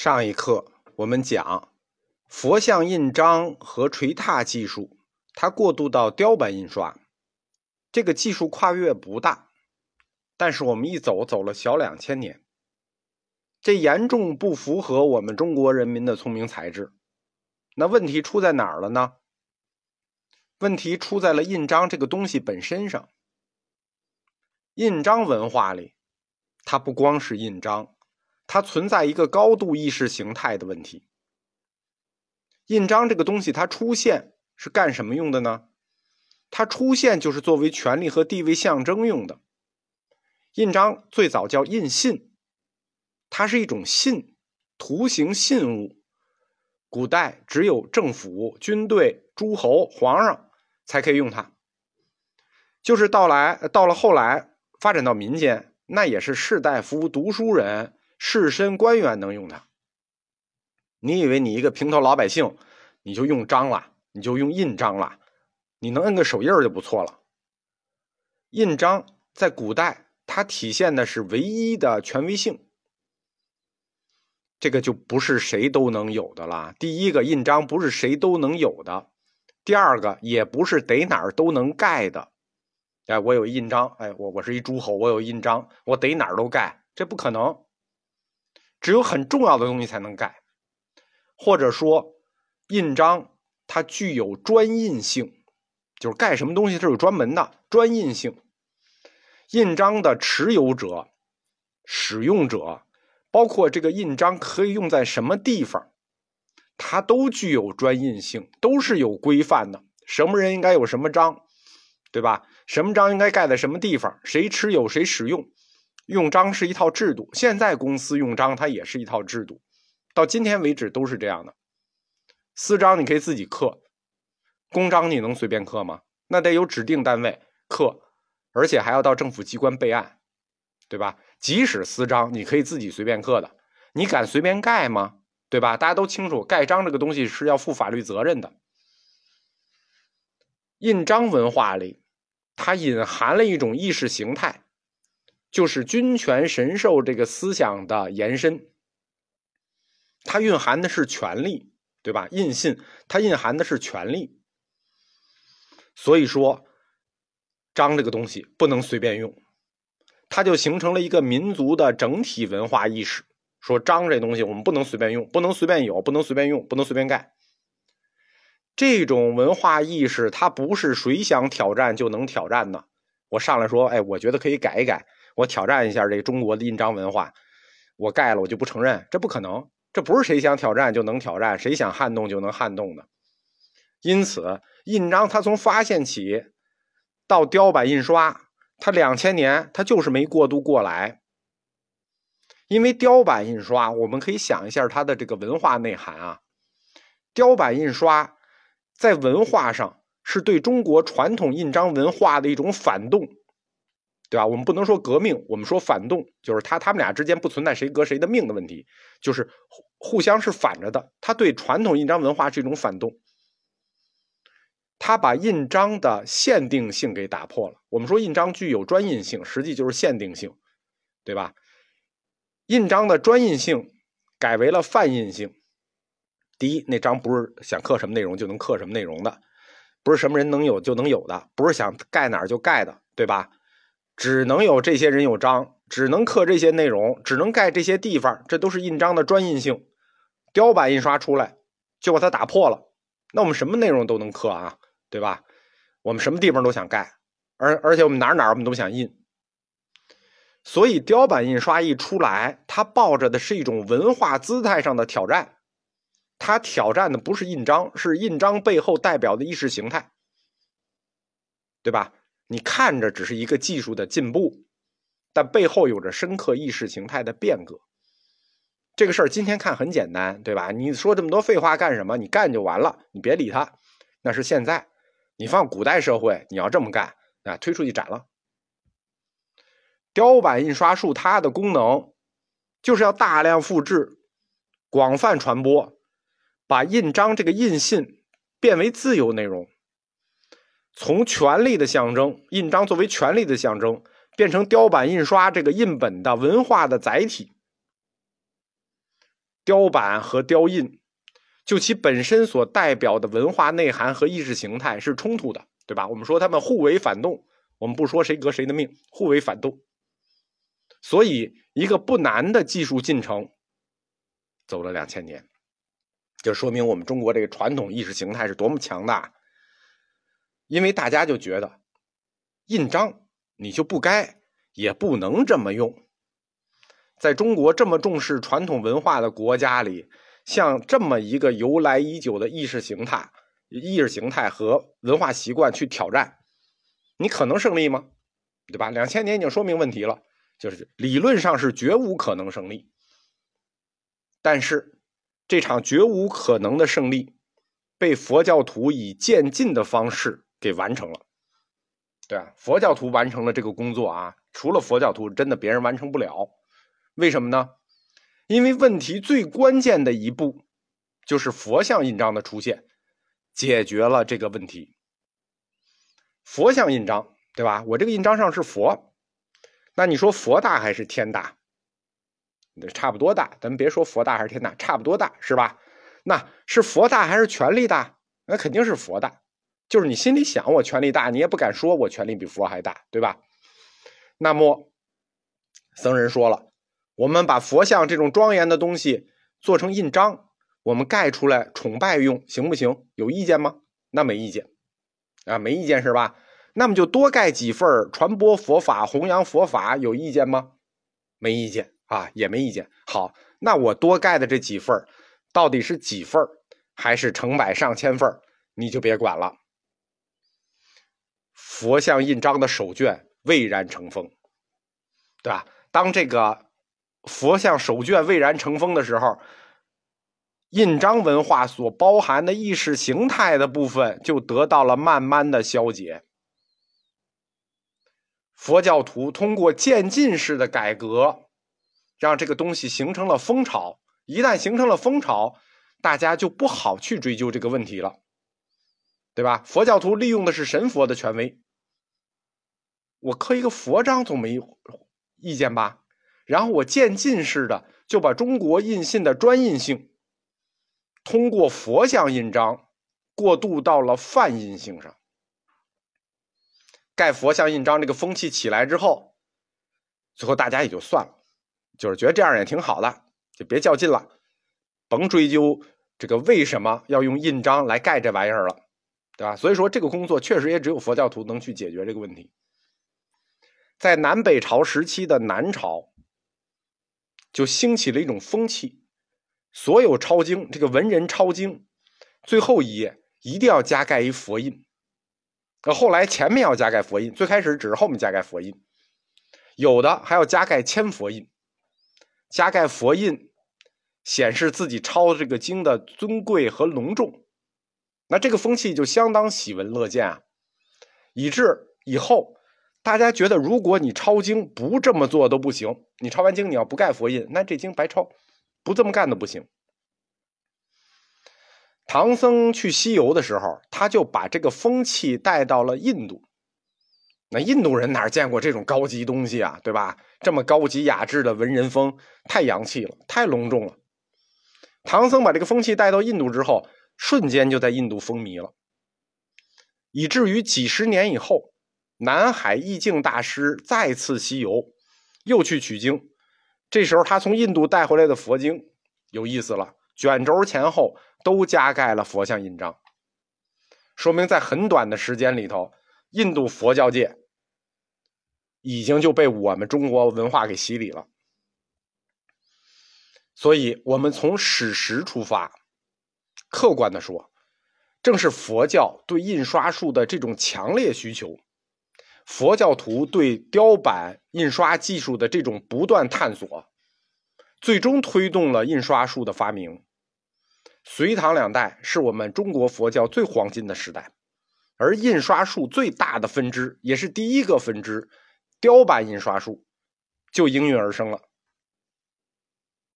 上一课我们讲佛像印章和锤拓技术，它过渡到雕版印刷，这个技术跨越不大，但是我们一走走了小两千年，这严重不符合我们中国人民的聪明才智。那问题出在哪儿了呢？问题出在了印章这个东西本身上。印章文化里，它不光是印章。它存在一个高度意识形态的问题。印章这个东西，它出现是干什么用的呢？它出现就是作为权力和地位象征用的。印章最早叫印信，它是一种信，图形信物。古代只有政府、军队、诸侯、皇上才可以用它。就是到来到了后来发展到民间，那也是士大夫、读书人。士绅官员能用它，你以为你一个平头老百姓，你就用章了，你就用印章了，你能摁个手印就不错了。印章在古代，它体现的是唯一的权威性，这个就不是谁都能有的了。第一个，印章不是谁都能有的；第二个，也不是得哪儿都能盖的。哎，我有印章，哎，我我是一诸侯，我有印章，我得哪儿都盖，这不可能。只有很重要的东西才能盖，或者说，印章它具有专印性，就是盖什么东西它有专门的专印性。印章的持有者、使用者，包括这个印章可以用在什么地方，它都具有专印性，都是有规范的。什么人应该有什么章，对吧？什么章应该盖在什么地方，谁持有谁使用。用章是一套制度，现在公司用章它也是一套制度，到今天为止都是这样的。私章你可以自己刻，公章你能随便刻吗？那得有指定单位刻，而且还要到政府机关备案，对吧？即使私章你可以自己随便刻的，你敢随便盖吗？对吧？大家都清楚，盖章这个东西是要负法律责任的。印章文化里，它隐含了一种意识形态。就是君权神授这个思想的延伸，它蕴含的是权力，对吧？印信它蕴含的是权力，所以说章这个东西不能随便用，它就形成了一个民族的整体文化意识。说章这东西我们不能随便用，不能随便有，不能随便用，不能随便盖。这种文化意识，它不是谁想挑战就能挑战的。我上来说，哎，我觉得可以改一改。我挑战一下这中国的印章文化，我盖了我就不承认，这不可能，这不是谁想挑战就能挑战，谁想撼动就能撼动的。因此，印章它从发现起到雕版印刷，它两千年它就是没过渡过来。因为雕版印刷，我们可以想一下它的这个文化内涵啊，雕版印刷在文化上是对中国传统印章文化的一种反动。对吧？我们不能说革命，我们说反动，就是他他们俩之间不存在谁革谁的命的问题，就是互相是反着的。他对传统印章文化是一种反动，他把印章的限定性给打破了。我们说印章具有专印性，实际就是限定性，对吧？印章的专印性改为了泛印性。第一，那章不是想刻什么内容就能刻什么内容的，不是什么人能有就能有的，不是想盖哪儿就盖的，对吧？只能有这些人有章，只能刻这些内容，只能盖这些地方，这都是印章的专印性。雕版印刷出来就把它打破了。那我们什么内容都能刻啊，对吧？我们什么地方都想盖，而而且我们哪哪我们都想印。所以雕版印刷一出来，它抱着的是一种文化姿态上的挑战，它挑战的不是印章，是印章背后代表的意识形态，对吧？你看着只是一个技术的进步，但背后有着深刻意识形态的变革。这个事儿今天看很简单，对吧？你说这么多废话干什么？你干就完了，你别理他。那是现在，你放古代社会，你要这么干啊，推出去斩了。雕版印刷术它的功能就是要大量复制、广泛传播，把印章这个印信变为自由内容。从权力的象征，印章作为权力的象征，变成雕版印刷这个印本的文化的载体。雕版和雕印，就其本身所代表的文化内涵和意识形态是冲突的，对吧？我们说他们互为反动，我们不说谁革谁的命，互为反动。所以，一个不难的技术进程，走了两千年，就说明我们中国这个传统意识形态是多么强大。因为大家就觉得，印章你就不该，也不能这么用。在中国这么重视传统文化的国家里，像这么一个由来已久的意识形态、意识形态和文化习惯去挑战，你可能胜利吗？对吧？两千年已经说明问题了。就是理论上是绝无可能胜利，但是这场绝无可能的胜利被佛教徒以渐进的方式给完成了。对啊，佛教徒完成了这个工作啊，除了佛教徒，真的别人完成不了。为什么呢？因为问题最关键的一步就是佛像印章的出现，解决了这个问题。佛像印章，对吧？我这个印章上是佛。那你说佛大还是天大？差不多大，咱们别说佛大还是天大，差不多大是吧？那是佛大还是权力大？那肯定是佛大。就是你心里想我权力大，你也不敢说我权力比佛还大，对吧？那么僧人说了，我们把佛像这种庄严的东西做成印章，我们盖出来崇拜用，行不行？有意见吗？那没意见啊，没意见是吧？那么就多盖几份传播佛法、弘扬佛法，有意见吗？没意见啊，也没意见。好，那我多盖的这几份到底是几份还是成百上千份你就别管了。佛像印章的手卷蔚然成风，对吧？当这个佛像手卷蔚然成风的时候，印章文化所包含的意识形态的部分就得到了慢慢的消解。佛教徒通过渐进式的改革，让这个东西形成了风潮。一旦形成了风潮，大家就不好去追究这个问题了，对吧？佛教徒利用的是神佛的权威，我刻一个佛章总没意见吧？然后我渐进式的就把中国印信的专印性，通过佛像印章过渡到了泛印性上。盖佛像印章这个风气起来之后，最后大家也就算了，就是觉得这样也挺好的，就别较劲了，甭追究这个为什么要用印章来盖这玩意儿了，对吧？所以说这个工作确实也只有佛教徒能去解决这个问题。在南北朝时期的南朝，就兴起了一种风气，所有抄经这个文人抄经，最后一页一定要加盖一佛印。那后来前面要加盖佛印，最开始只是后面加盖佛印，有的还要加盖千佛印，加盖佛印显示自己抄这个经的尊贵和隆重，那这个风气就相当喜闻乐见啊，以致以后大家觉得，如果你抄经不这么做都不行，你抄完经你要不盖佛印，那这经白抄，不这么干都不行。唐僧去西游的时候，他就把这个风气带到了印度。那印度人哪见过这种高级东西啊？对吧？这么高级雅致的文人风，太洋气了，太隆重了。唐僧把这个风气带到印度之后，瞬间就在印度风靡了，以至于几十年以后，南海意境大师再次西游，又去取经。这时候他从印度带回来的佛经有意思了，卷轴前后。都加盖了佛像印章，说明在很短的时间里头，印度佛教界已经就被我们中国文化给洗礼了。所以，我们从史实出发，客观的说，正是佛教对印刷术的这种强烈需求，佛教徒对雕版印刷技术的这种不断探索，最终推动了印刷术的发明。隋唐两代是我们中国佛教最黄金的时代，而印刷术最大的分支，也是第一个分支——雕版印刷术，就应运而生了。